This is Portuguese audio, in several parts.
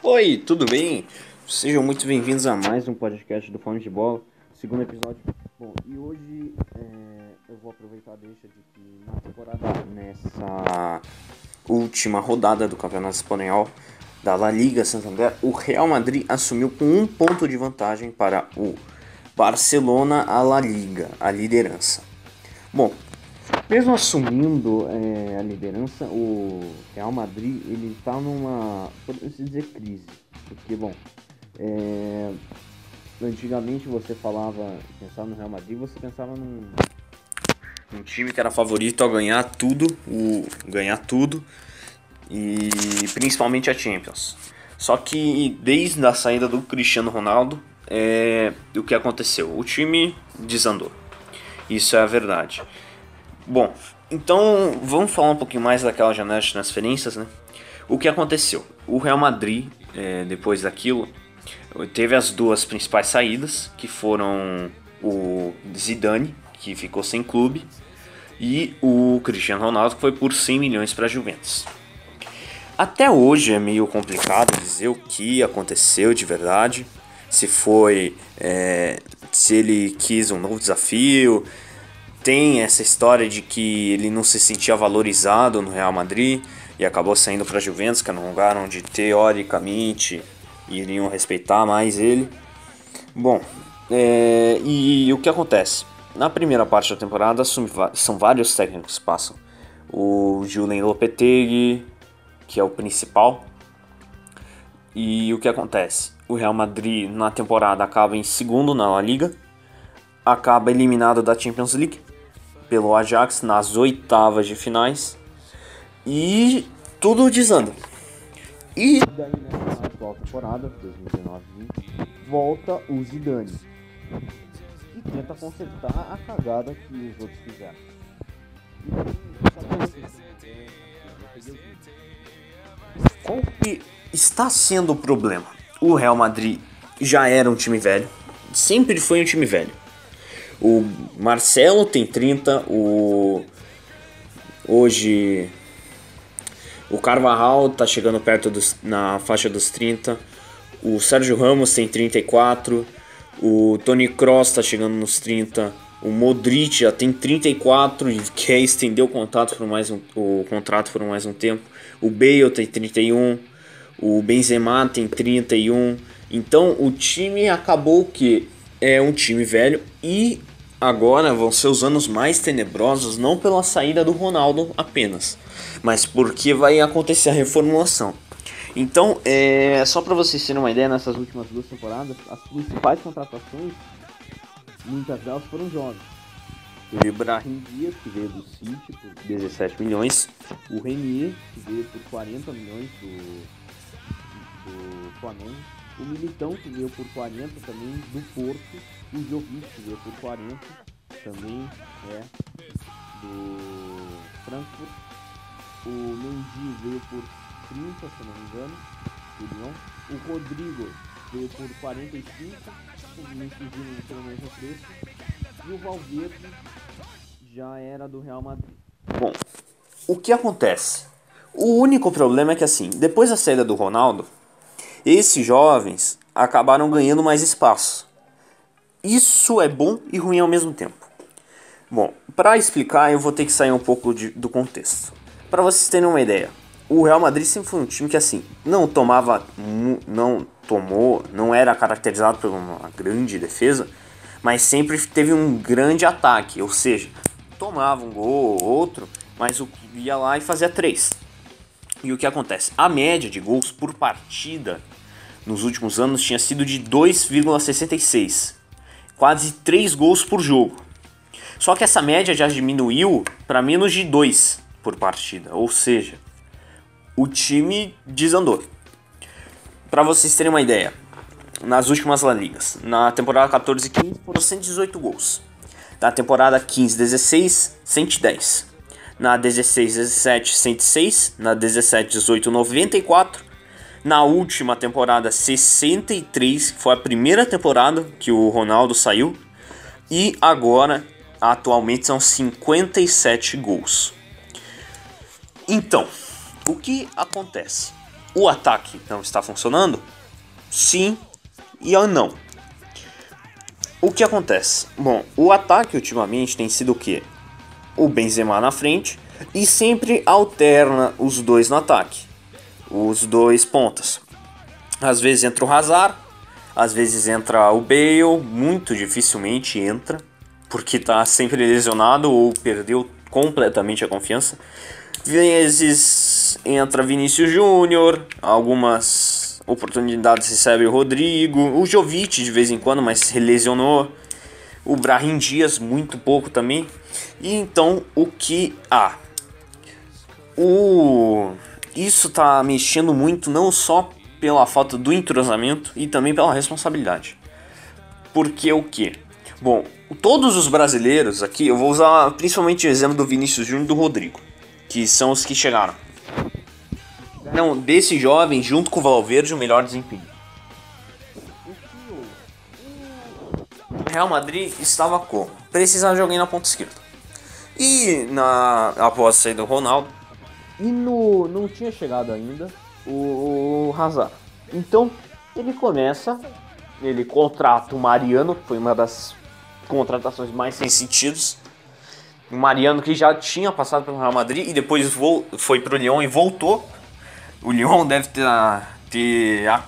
Oi, tudo bem? Sejam muito bem-vindos a mais um podcast do Fome de Bola, segundo episódio. Bom, e hoje é, eu vou aproveitar a deixa de que na temporada, nessa última rodada do Campeonato Espanhol da La Liga Santander, o Real Madrid assumiu com um ponto de vantagem para o Barcelona a La Liga, a liderança. Bom, mesmo assumindo é, a liderança, o Real Madrid ele está numa, pode-se dizer, crise. Porque, bom, é, antigamente você falava, pensava no Real Madrid, você pensava num, num time que era favorito a ganhar tudo, o, ganhar tudo, e principalmente a Champions. Só que desde a saída do Cristiano Ronaldo, é, o que aconteceu? O time desandou. Isso é a verdade. Bom, então vamos falar um pouquinho mais daquela janela de transferências, né? O que aconteceu? O Real Madrid, é, depois daquilo, teve as duas principais saídas, que foram o Zidane, que ficou sem clube, e o Cristiano Ronaldo, que foi por 100 milhões para a Juventus. Até hoje é meio complicado dizer o que aconteceu de verdade, se foi, é, se ele quis um novo desafio, tem essa história de que ele não se sentia valorizado no Real Madrid e acabou saindo para a Juventus, que era um lugar onde teoricamente iriam respeitar mais ele. Bom, é, e, e, o que acontece? Na primeira parte da temporada são vários técnicos que passam. O Julen Lopetegui, que é o principal. E o que acontece? O Real Madrid na temporada acaba em segundo na La Liga, acaba eliminado da Champions League pelo Ajax nas oitavas de finais e tudo desanda. E daí nessa atual temporada, 2019-20, volta o Zidane e tenta consertar a cagada que os outros fizeram. Qual que está sendo o problema? O Real Madrid já era um time velho, sempre foi um time velho. O Marcelo tem 30, o hoje o Carvajal tá chegando perto dos, na faixa dos 30. O Sérgio Ramos tem 34. O Tony Cross tá chegando nos 30. O Modric já tem 34 e quer estender o contrato por mais um, o contrato por mais um tempo. O Bale tem 31. O Benzema tem 31. Então o time acabou que é um time velho e agora vão ser os anos mais tenebrosos não pela saída do Ronaldo apenas, mas porque vai acontecer a reformulação. Então, é, só para vocês terem uma ideia, nessas últimas duas temporadas, as principais contratações, muitas delas foram jovens. O Ibrahim Dias, que veio do City por 17 milhões, o Renier, que veio por 40 milhões do, do Flamengo, o Militão, que veio por 40 também do Porto, o Jovic, que veio por 40, também é do Frankfurt. O Mendy veio por 30, se não me engano, União. O Rodrigo veio por 45, me fugindo pelo mesmo preço. E o Valverde já era do Real Madrid. Bom, o que acontece? O único problema é que assim, depois da saída do Ronaldo, esses jovens acabaram ganhando mais espaço. Isso é bom e ruim ao mesmo tempo. Bom, para explicar, eu vou ter que sair um pouco de, do contexto. Para vocês terem uma ideia, o Real Madrid sempre foi um time que assim não tomava, não tomou, não era caracterizado por uma grande defesa, mas sempre teve um grande ataque, ou seja, tomava um gol ou outro, mas o ia lá e fazia três. E o que acontece? A média de gols por partida nos últimos anos tinha sido de 2,66, quase 3 gols por jogo. Só que essa média já diminuiu para menos de 2 por partida, ou seja, o time desandou. Para vocês terem uma ideia, nas últimas La Ligas, na temporada 14 e 15 foram 118 gols. Na temporada 15 16, 110. Na 16 17, 106. Na 17 18, 94 na última temporada 63, que foi a primeira temporada que o Ronaldo saiu, e agora atualmente são 57 gols. Então, o que acontece? o ataque não está funcionando? Sim e não. O que acontece? Bom, o ataque ultimamente tem sido o quê? O Benzema na frente e sempre alterna os dois no ataque. Os dois pontas. Às vezes entra o Hazard, às vezes entra o Bale, muito dificilmente entra, porque está sempre lesionado ou perdeu completamente a confiança. Vezes entra Vinícius Júnior, algumas oportunidades recebe o Rodrigo, o Jovic de vez em quando, mas se lesionou. O Brahim Dias muito pouco também. E então o que há? O isso tá mexendo muito não só pela falta do entrosamento e também pela responsabilidade. Porque o que? Bom, todos os brasileiros aqui, eu vou usar principalmente o exemplo do Vinícius Júnior e do Rodrigo, que são os que chegaram. Não, desse jovem, junto com o Valverde, o melhor desempenho. Real Madrid estava como? Precisava de alguém na ponta esquerda. E na após a saída do Ronaldo, e no, não tinha chegado ainda o, o Hazard. Então ele começa, ele contrata o Mariano, que foi uma das contratações mais sem sentidos. O Mariano que já tinha passado pelo Real Madrid e depois foi pro Lyon e voltou. O Lyon deve ter, ter,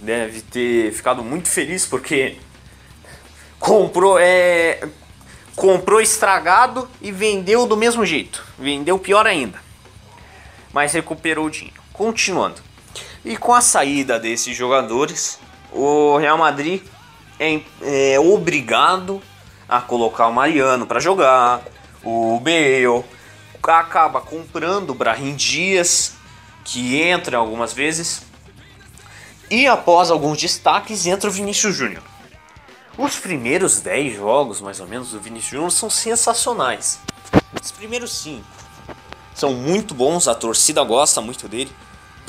deve ter ficado muito feliz porque comprou é comprou estragado e vendeu do mesmo jeito. Vendeu pior ainda. Mas recuperou o dinheiro. Continuando. E com a saída desses jogadores, o Real Madrid é, é obrigado a colocar o Mariano para jogar, o Bale, acaba comprando o Brahim Dias, que entra algumas vezes, e após alguns destaques entra o Vinícius Júnior. Os primeiros 10 jogos, mais ou menos, do Vinícius Júnior são sensacionais. Os primeiros 5 são muito bons, a torcida gosta muito dele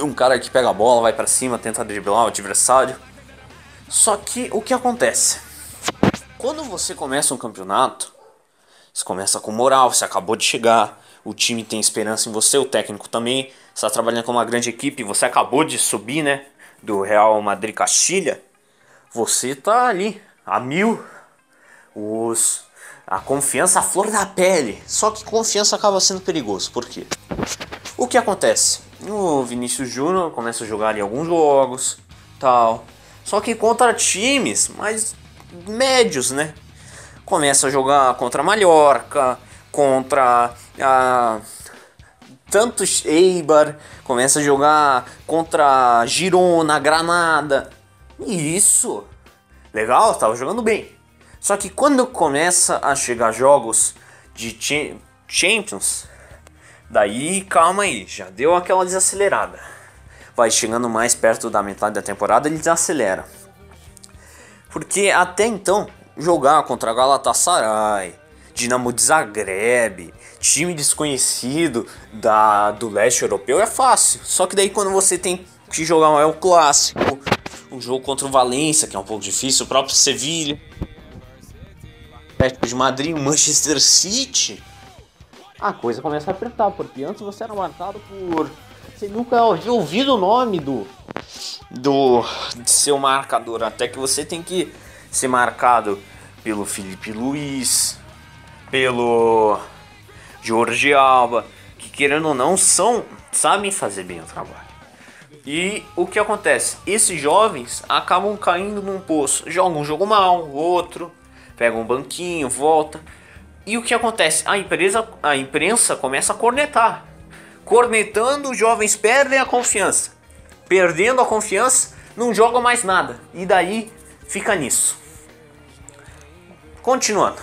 um cara que pega a bola, vai para cima, tenta driblar o adversário. Só que o que acontece? Quando você começa um campeonato, você começa com moral, você acabou de chegar, o time tem esperança em você, o técnico também, você está trabalhando com uma grande equipe, você acabou de subir, né, do Real Madrid Castilha, você tá ali a mil, os a confiança a flor da pele. Só que confiança acaba sendo perigoso, por quê? O que acontece? O Vinícius Júnior começa a jogar em alguns jogos, tal. Só que contra times mais médios, né? Começa a jogar contra Mallorca, contra a tanto Eibar, começa a jogar contra Girona, Granada. E isso, legal, tava jogando bem. Só que quando começa a chegar jogos de Champions, Daí, calma aí, já deu aquela desacelerada. Vai chegando mais perto da metade da temporada, ele desacelera. Porque até então, jogar contra Galatasaray, Dinamo de Zagreb, time desconhecido da, do leste europeu é fácil. Só que daí quando você tem que jogar é o clássico, um jogo contra o Valência, que é um pouco difícil, o próprio Sevilha, Atlético de Madrid, Manchester City, a coisa começa a apertar, porque antes você era marcado por. Você nunca havia ouvido o nome do. do. seu marcador. Até que você tem que ser marcado pelo Felipe Luiz, pelo Jorge Alba, que querendo ou não são. sabem fazer bem o trabalho. E o que acontece? Esses jovens acabam caindo num poço. Jogam um jogo mal, outro, pegam um banquinho, volta. E o que acontece? A, empresa, a imprensa começa a cornetar. Cornetando, os jovens perdem a confiança. Perdendo a confiança, não jogam mais nada. E daí fica nisso. Continuando.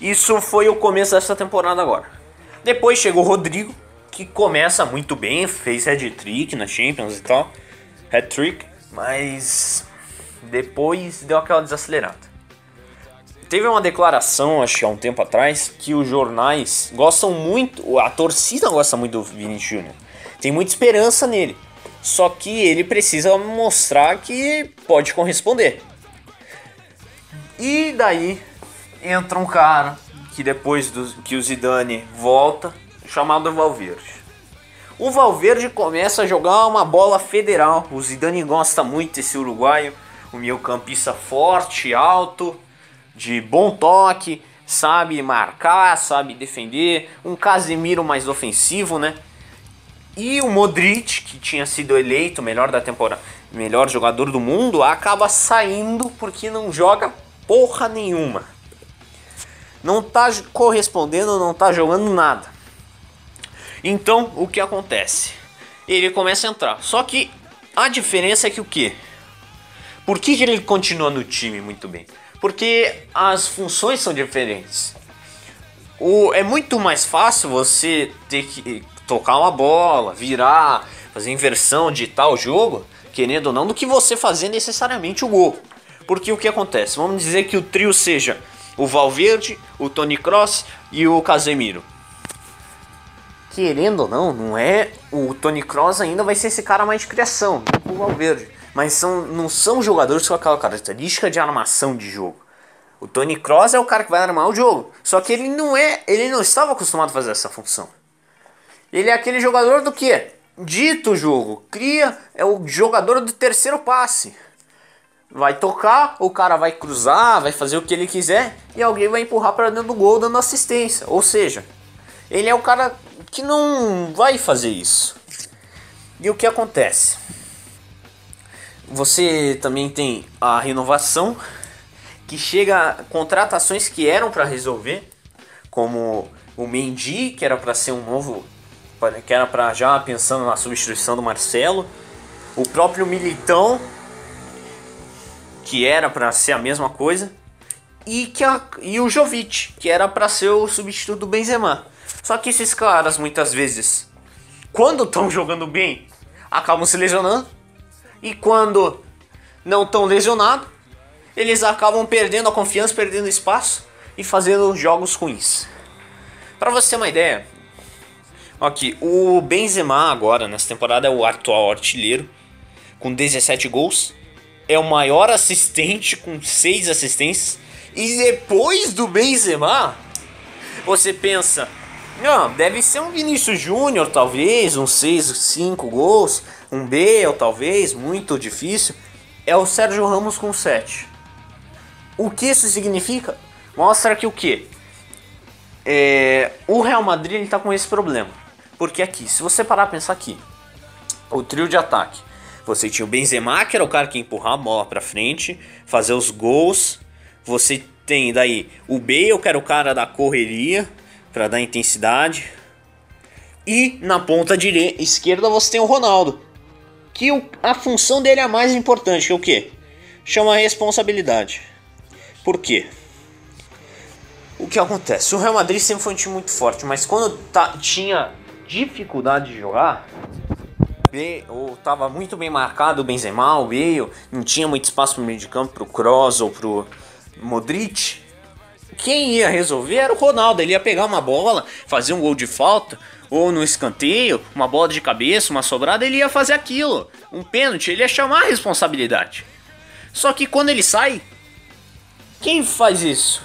Isso foi o começo dessa temporada agora. Depois chegou o Rodrigo, que começa muito bem, fez hat-trick na Champions e tal. Hat-trick, mas depois deu aquela desacelerada. Teve uma declaração, acho que há um tempo atrás, que os jornais gostam muito, a torcida gosta muito do Vinicius Júnior. Tem muita esperança nele. Só que ele precisa mostrar que pode corresponder. E daí entra um cara que depois do, que o Zidane volta, chamado Valverde. o Valverde começa a jogar uma bola federal. O Zidane gosta muito desse uruguaio, o meio campista forte, alto, de bom toque, sabe marcar, sabe defender, um Casemiro mais ofensivo, né? E o Modric, que tinha sido eleito melhor da temporada, melhor jogador do mundo, acaba saindo porque não joga porra nenhuma. Não tá correspondendo, não tá jogando nada. Então, o que acontece? Ele começa a entrar. Só que a diferença é que o quê? Por que, que ele continua no time muito bem? Porque as funções são diferentes. O, é muito mais fácil você ter que tocar uma bola, virar, fazer inversão de tal jogo, querendo ou não, do que você fazer necessariamente o gol. Porque o que acontece? Vamos dizer que o trio seja o Valverde, o Tony Cross e o Casemiro. Querendo ou não, não é o Tony Cross ainda vai ser esse cara mais de criação, o Valverde. Mas são, não são jogadores com aquela característica de armação de jogo. O Tony Cross é o cara que vai armar o jogo. Só que ele não é, ele não estava acostumado a fazer essa função. Ele é aquele jogador do que? Dito jogo, cria, é o jogador do terceiro passe vai tocar, o cara vai cruzar, vai fazer o que ele quiser e alguém vai empurrar para dentro do gol dando assistência. Ou seja, ele é o cara que não vai fazer isso. E o que acontece? Você também tem a renovação que chega contratações que eram para resolver, como o Mendy, que era para ser um novo, que era para já pensando na substituição do Marcelo, o próprio Militão, que era para ser a mesma coisa, e, que a, e o Jovic, que era para ser o substituto do Benzema. Só que esses caras, muitas vezes, quando estão jogando bem, acabam se lesionando, e quando não estão lesionados, eles acabam perdendo a confiança, perdendo espaço e fazendo jogos ruins. Para você ter uma ideia, aqui, o Benzema agora nessa temporada é o atual artilheiro com 17 gols é o maior assistente com seis assistências. E depois do Benzema, você pensa, não, deve ser um Vinícius Júnior, talvez, uns 6, 5 gols, um B, ou talvez, muito difícil. É o Sérgio Ramos com 7. O que isso significa? Mostra que o que? É, o Real Madrid está com esse problema. Porque aqui, se você parar a pensar aqui, o trio de ataque você tinha o Benzema, que era o cara que empurrar a bola para frente, fazer os gols. Você tem daí o Bale, que era o cara da correria, para dar intensidade. E na ponta direita, esquerda você tem o Ronaldo, que o, a função dele é a mais importante, que é o quê? Chama responsabilidade. Por quê? O que acontece? O Real Madrid sempre foi um time muito forte, mas quando tinha dificuldade de jogar, ou estava muito bem marcado o Benzema, o Bale, não tinha muito espaço no meio de campo pro Kroos ou pro Modric. Quem ia resolver era o Ronaldo, ele ia pegar uma bola, fazer um gol de falta, ou no escanteio, uma bola de cabeça, uma sobrada, ele ia fazer aquilo. Um pênalti, ele ia chamar a responsabilidade. Só que quando ele sai, quem faz isso?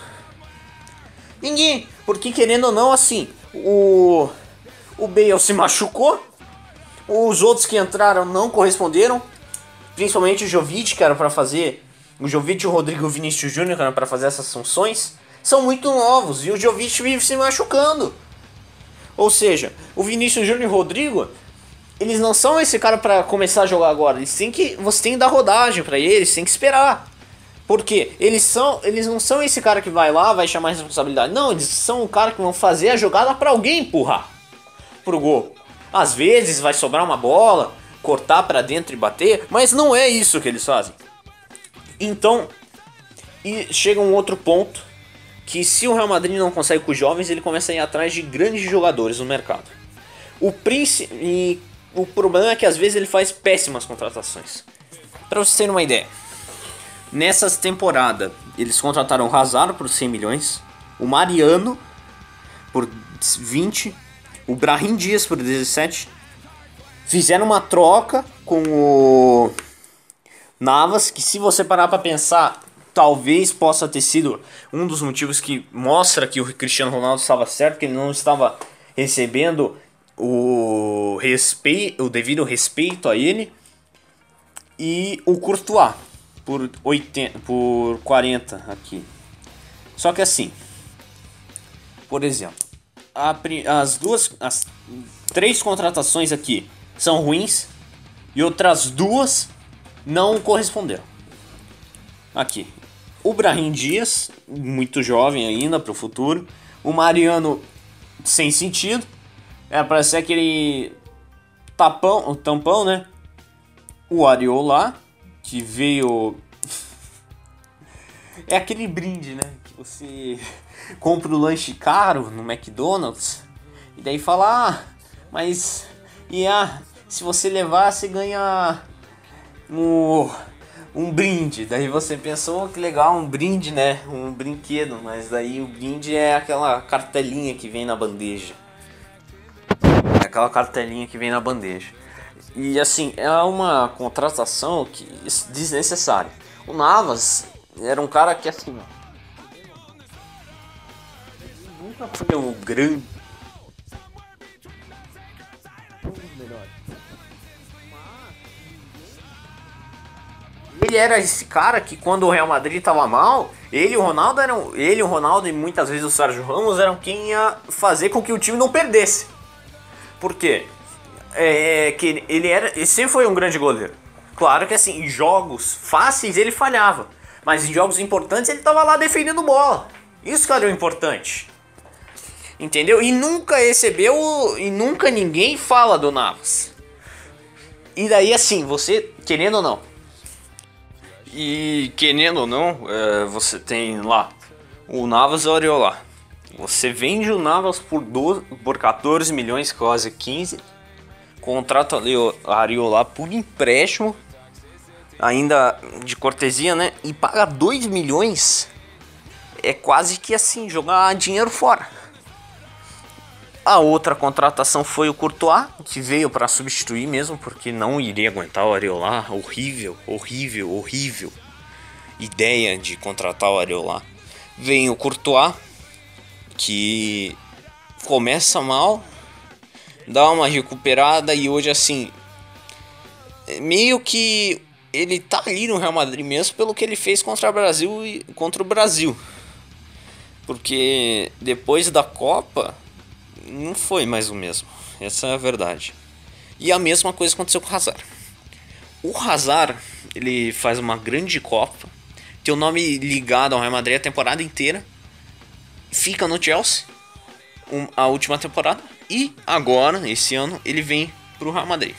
Ninguém, porque querendo ou não, assim, o o Bale se machucou, os outros que entraram não corresponderam, principalmente o Jovic, que era para fazer, o Jovic, o Rodrigo o Vinícius Júnior, para fazer essas funções, são muito novos e o Jovic vive se machucando. Ou seja, o Vinícius Júnior e o Rodrigo, eles não são esse cara para começar a jogar agora. Eles têm que, você tem que dar rodagem para eles, tem que esperar. Porque eles são, eles não são esse cara que vai lá, vai chamar a responsabilidade. Não, eles são o cara que vão fazer a jogada para alguém empurrar pro gol. Às vezes vai sobrar uma bola, cortar para dentro e bater, mas não é isso que eles fazem. Então, e chega um outro ponto que se o Real Madrid não consegue com os jovens, ele começa a ir atrás de grandes jogadores no mercado. O príncipe e o problema é que às vezes ele faz péssimas contratações. Para vocês terem uma ideia, nessa temporada eles contrataram o Hazard por 100 milhões, o Mariano por 20 o Brahim Dias por 17. Fizeram uma troca com o Navas, que se você parar para pensar, talvez possa ter sido um dos motivos que mostra que o Cristiano Ronaldo estava certo, que ele não estava recebendo o respeito, o devido respeito a ele e o Courtois por 80, por 40 aqui. Só que assim, por exemplo, a, as duas, as três contratações aqui são ruins e outras duas não corresponderam. Aqui, o Brahim Dias, muito jovem ainda para o futuro, o Mariano sem sentido, é ser aquele tapão, o tampão, né? O Ariola, que veio é aquele brinde, né? Que você compra o lanche caro no McDonald's e daí fala, ah, mas e ah, se você levar, você ganha um, um brinde. Daí você pensou oh, que legal, um brinde, né? Um brinquedo, mas daí o brinde é aquela cartelinha que vem na bandeja. É aquela cartelinha que vem na bandeja. E assim, é uma contratação que desnecessária. O Navas era um cara que assim. Nunca foi um grande. Ele era esse cara que quando o Real Madrid tava mal, ele e o Ronaldo eram. Ele, o Ronaldo e muitas vezes o Sérgio Ramos eram quem ia fazer com que o time não perdesse. Por quê? É, que ele era. Ele sempre foi um grande goleiro. Claro que assim, em jogos fáceis ele falhava. Mas em jogos importantes ele tava lá defendendo bola. Isso que era o importante. Entendeu? E nunca recebeu. E nunca ninguém fala do Navas. E daí assim, você, querendo ou não. E querendo ou não, é, você tem lá o Navas e o Areola. Você vende o Navas por, 12, por 14 milhões, quase 15. Contrata a Areola por empréstimo ainda de cortesia, né? E paga 2 milhões. É quase que assim, jogar dinheiro fora. A outra contratação foi o Courtois, que veio para substituir mesmo, porque não iria aguentar o Areola. Horrível, horrível, horrível. Ideia de contratar o Areola. Vem o Courtois, que começa mal, dá uma recuperada e hoje assim, meio que ele tá ali no Real Madrid mesmo pelo que ele fez contra o Brasil e contra o Brasil. Porque depois da Copa não foi mais o mesmo. Essa é a verdade. E a mesma coisa aconteceu com o Hazard. O Hazard, ele faz uma grande Copa, tem o nome ligado ao Real Madrid a temporada inteira, fica no Chelsea um, a última temporada e agora, esse ano, ele vem pro Real Madrid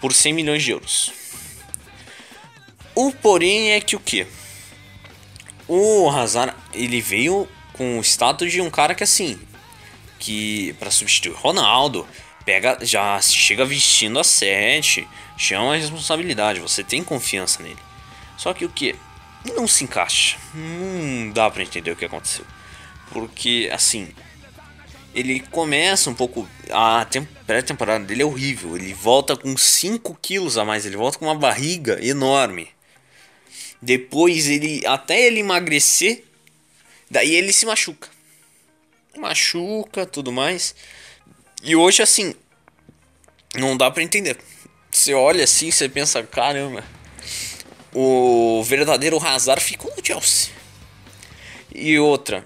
por 100 milhões de euros. O porém é que o que? O Hazard, ele veio com o status de um cara que assim, que para substituir Ronaldo, pega, já chega vestindo a 7, chama a responsabilidade, você tem confiança nele. Só que o que? Não se encaixa. Não dá para entender o que aconteceu. Porque assim, ele começa um pouco. A pré-temporada dele é horrível. Ele volta com 5 quilos a mais. Ele volta com uma barriga enorme. Depois ele até ele emagrecer, daí ele se machuca. Machuca, tudo mais. E hoje assim, não dá para entender. Você olha assim, você pensa, caramba. O verdadeiro Hazard ficou no Chelsea. E outra,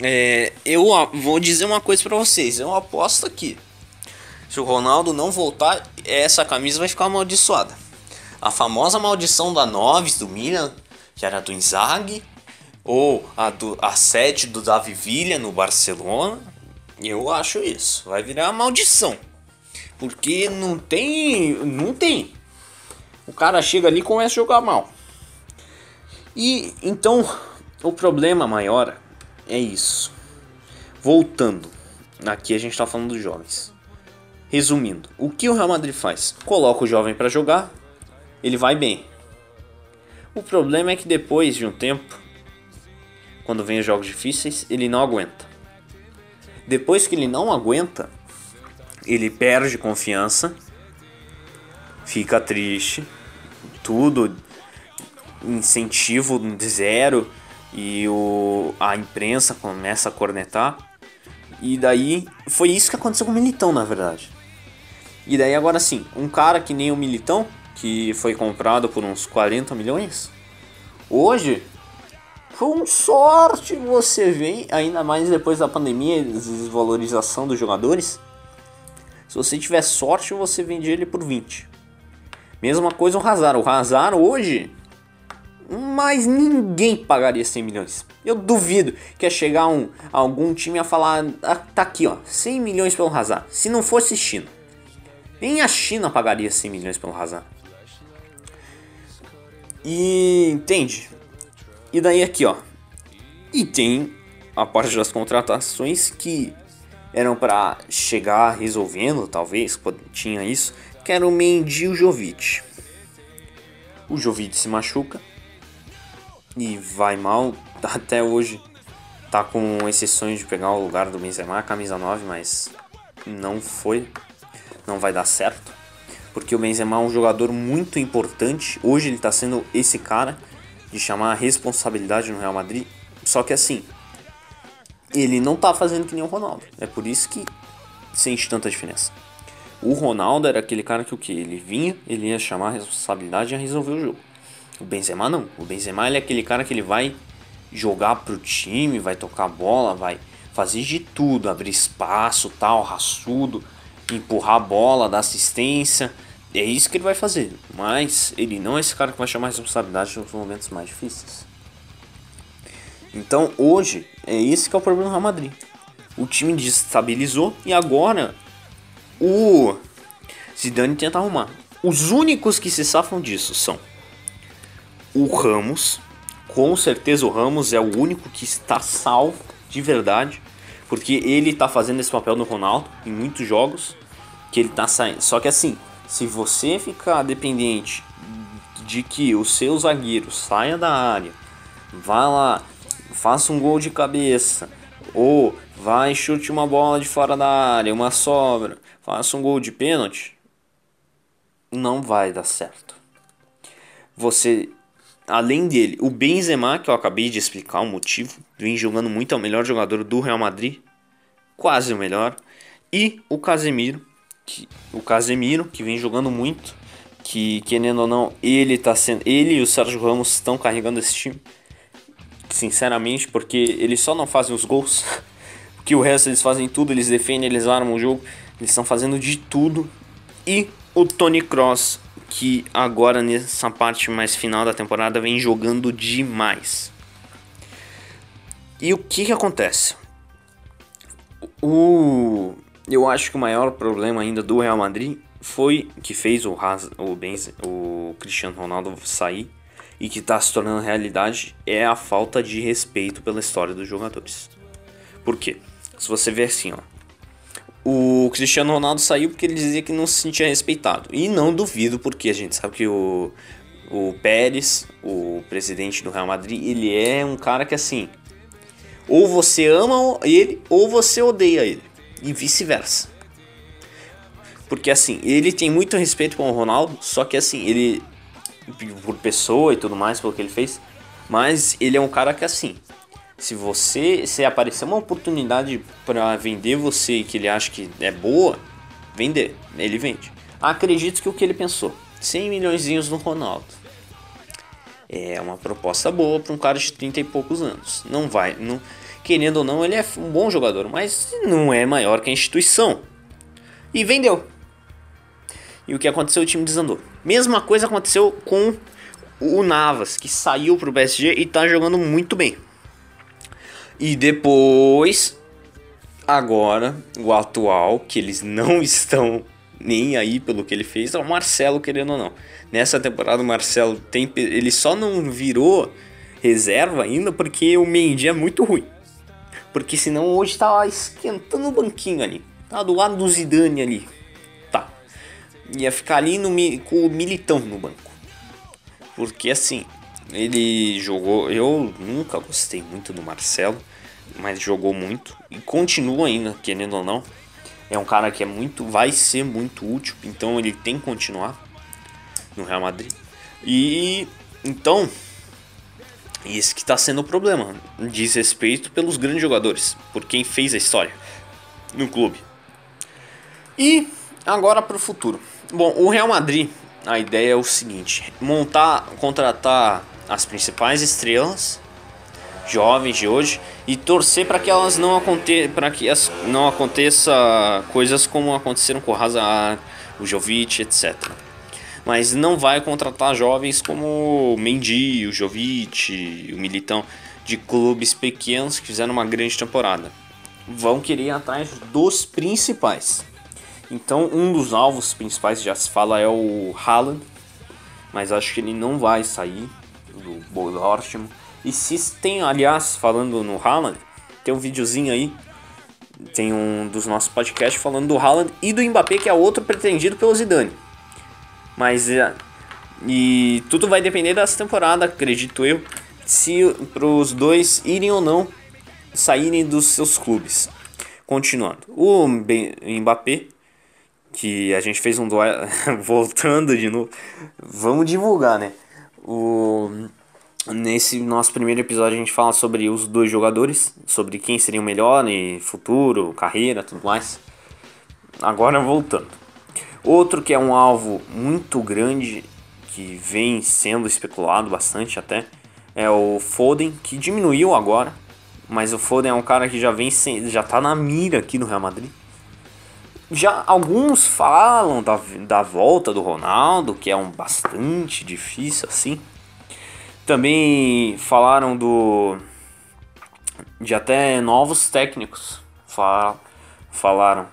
é, eu vou dizer uma coisa para vocês, eu aposto aqui. Se o Ronaldo não voltar, essa camisa vai ficar amaldiçoada. A famosa maldição da Noves do Milan, que era do Inzaghi, ou a, do, a 7 do Davi Villa no Barcelona. Eu acho isso. Vai virar maldição. Porque não tem. Não tem. O cara chega ali e começa a jogar mal. E então o problema maior é isso. Voltando. Aqui a gente está falando dos jovens. Resumindo, o que o Real Madrid faz? Coloca o jovem para jogar, ele vai bem. O problema é que depois de um tempo, quando vem os jogos difíceis, ele não aguenta. Depois que ele não aguenta, ele perde confiança, fica triste, tudo incentivo de zero e o, a imprensa começa a cornetar. E daí foi isso que aconteceu com o Militão, na verdade. E daí agora sim, um cara que nem o Militão, que foi comprado por uns 40 milhões, hoje com sorte você vem, ainda mais depois da pandemia e desvalorização dos jogadores. Se você tiver sorte, você vende ele por 20. Mesma coisa o Hazard. O Hazard hoje mas ninguém pagaria 100 milhões. Eu duvido que ia chegar um, algum time a falar, ah, tá aqui ó, 100 milhões pelo Hazard. Se não fosse China. Nem a China pagaria 100 milhões pelo Hazard. E entende? E daí aqui ó. E tem a parte das contratações que eram para chegar resolvendo, talvez, tinha isso, que era o Mendy e o Jovic. O Jovic se machuca, e vai mal. Até hoje tá com sonho de pegar o lugar do Benzema, camisa 9, mas não foi. Não vai dar certo. Porque o Benzema é um jogador muito importante. Hoje ele tá sendo esse cara de chamar a responsabilidade no Real Madrid. Só que assim, ele não tá fazendo que nem o Ronaldo. É por isso que sente tanta diferença. O Ronaldo era aquele cara que o que? Ele vinha, ele ia chamar a responsabilidade e ia resolver o jogo. O Benzema não. O Benzema ele é aquele cara que ele vai jogar pro time, vai tocar bola, vai fazer de tudo, abrir espaço, tal, raçudo, empurrar a bola, dar assistência. É isso que ele vai fazer. Mas ele não é esse cara que vai chamar responsabilidade nos momentos mais difíceis. Então hoje é esse que é o problema do Real Madrid. O time desestabilizou e agora o Zidane tenta arrumar. Os únicos que se safam disso são o Ramos. Com certeza o Ramos é o único que está salvo de verdade. Porque ele está fazendo esse papel no Ronaldo em muitos jogos. Que ele está saindo. Só que assim, se você ficar dependente de que o seu zagueiro saia da área, vá lá, faça um gol de cabeça, ou vai chute uma bola de fora da área, uma sobra, faça um gol de pênalti, não vai dar certo. Você além dele, o Benzema, que eu acabei de explicar o motivo, vem jogando muito, é o melhor jogador do Real Madrid, quase o melhor, e o Casemiro, que, o Casemiro, que vem jogando muito, que querendo ou não, ele tá sendo, ele e o Sérgio Ramos estão carregando esse time, sinceramente, porque eles só não fazem os gols, porque o resto eles fazem tudo, eles defendem, eles armam o jogo, eles estão fazendo de tudo, e o Tony Cross que agora nessa parte mais final da temporada vem jogando demais. E o que que acontece? O eu acho que o maior problema ainda do Real Madrid foi que fez o o, Benz, o Cristiano Ronaldo sair e que está se tornando realidade é a falta de respeito pela história dos jogadores. Por quê? Se você ver assim, ó, o Cristiano Ronaldo saiu porque ele dizia que não se sentia respeitado. E não duvido, porque a gente sabe que o, o Pérez, o presidente do Real Madrid, ele é um cara que assim. Ou você ama ele, ou você odeia ele. E vice-versa. Porque assim, ele tem muito respeito com o Ronaldo, só que assim, ele. Por pessoa e tudo mais, pelo que ele fez. Mas ele é um cara que assim. Se você se aparecer uma oportunidade para vender você que ele acha que é boa, vender, ele vende. Acredito que o que ele pensou, 100 milhões no Ronaldo. É uma proposta boa para um cara de 30 e poucos anos. Não vai, não, querendo ou não, ele é um bom jogador, mas não é maior que a instituição. E vendeu. E o que aconteceu? O time desandou. Mesma coisa aconteceu com o Navas, que saiu para o PSG e está jogando muito bem. E depois, agora, o atual, que eles não estão nem aí pelo que ele fez, é o Marcelo, querendo ou não. Nessa temporada, o Marcelo tem, ele só não virou reserva ainda porque o Mendy é muito ruim. Porque senão hoje tá esquentando o banquinho ali. Tá do lado do Zidane ali. Tá. Ia ficar ali no, com o Militão no banco. Porque assim, ele jogou. Eu nunca gostei muito do Marcelo, mas jogou muito e continua ainda, querendo ou não. É um cara que é muito, vai ser muito útil, então ele tem que continuar no Real Madrid. E então, esse que está sendo o problema, diz respeito pelos grandes jogadores, por quem fez a história. no clube. E agora para o futuro. Bom, o Real Madrid, a ideia é o seguinte: montar, contratar as principais estrelas jovens de hoje e torcer para que elas não aconteçam, para que as, não aconteça coisas como aconteceram com o Hazard, o Jovic, etc. Mas não vai contratar jovens como o Mendy, o Jovic, o Militão de clubes pequenos que fizeram uma grande temporada. Vão querer ir atrás dos principais. Então, um dos alvos principais já se fala é o Haaland, mas acho que ele não vai sair do Borussia e se tem, aliás, falando no Haaland, tem um videozinho aí, tem um dos nossos podcasts falando do Haaland e do Mbappé, que é outro pretendido pelo Zidane. Mas é, e tudo vai depender dessa temporada, acredito eu, se para os dois irem ou não saírem dos seus clubes. Continuando, o Mbappé, que a gente fez um duelo, voltando de novo, vamos divulgar, né? O Nesse nosso primeiro episódio a gente fala sobre os dois jogadores, sobre quem seria o melhor e futuro, carreira, tudo mais. Agora voltando. Outro que é um alvo muito grande, que vem sendo especulado bastante até, é o Foden, que diminuiu agora, mas o Foden é um cara que já vem sem, já tá na mira aqui no Real Madrid. Já alguns falam da, da volta do Ronaldo, que é um bastante difícil assim. Também falaram do de até novos técnicos falaram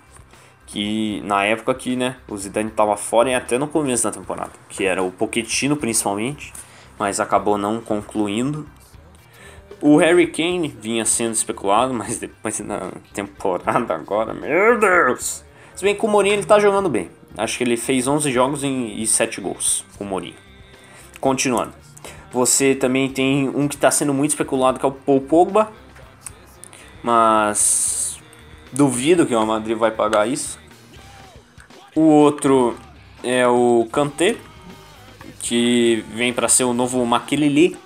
que na época que né, o Zidane estava fora e até no começo da temporada, que era o Pochettino principalmente, mas acabou não concluindo. O Harry Kane vinha sendo especulado, mas depois na temporada agora, meu Deus! Se bem que o Mourinho ele tá jogando bem. Acho que ele fez 11 jogos e 7 gols o Mourinho. Continuando. Você também tem um que está sendo muito especulado, que é o Paul Pogba. Mas duvido que o Madrid vai pagar isso. O outro é o Kanté, que vem para ser o novo Makelele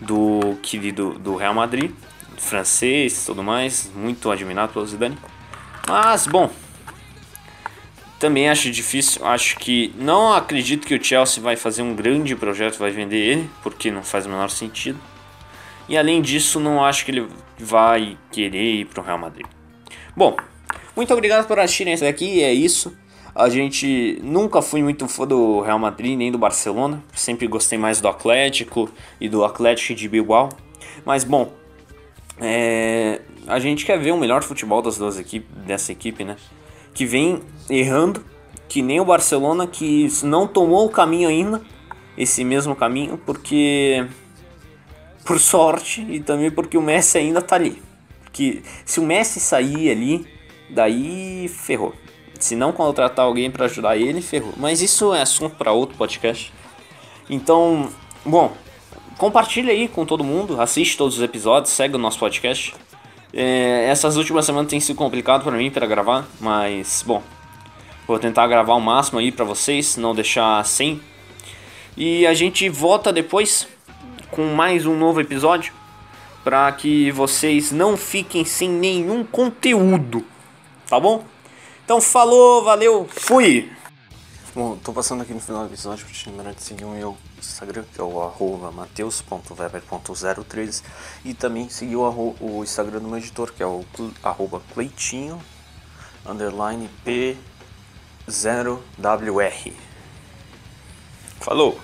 do querido do Real Madrid, francês, tudo mais, muito admirado pelo Zidane. Mas bom, também acho difícil, acho que não acredito que o Chelsea vai fazer um grande projeto, vai vender ele, porque não faz o menor sentido. E além disso, não acho que ele vai querer ir para o Real Madrid. Bom, muito obrigado por assistirem esse daqui, é isso. A gente nunca fui muito fã do Real Madrid nem do Barcelona, sempre gostei mais do Atlético e do Atlético de Bilbao. Mas bom, é, a gente quer ver o melhor futebol das duas equipes, dessa equipe, né? que vem errando, que nem o Barcelona que não tomou o caminho ainda, esse mesmo caminho, porque por sorte e também porque o Messi ainda tá ali. Porque se o Messi sair ali, daí ferrou. Se não contratar alguém para ajudar ele, ferrou. Mas isso é assunto para outro podcast. Então, bom, compartilha aí com todo mundo, assiste todos os episódios, segue o nosso podcast. É, essas últimas semanas tem sido complicado para mim para gravar, mas bom, vou tentar gravar o máximo aí para vocês, não deixar sem. E a gente volta depois com mais um novo episódio para que vocês não fiquem sem nenhum conteúdo, tá bom? Então falou, valeu, fui! Bom, tô passando aqui no final do episódio para te lembrar de seguir o meu Instagram, que é o arroba mateus.weber.03 e também seguir o, o Instagram do meu editor, que é o arroba cleitinho, underline P0WR. Falou!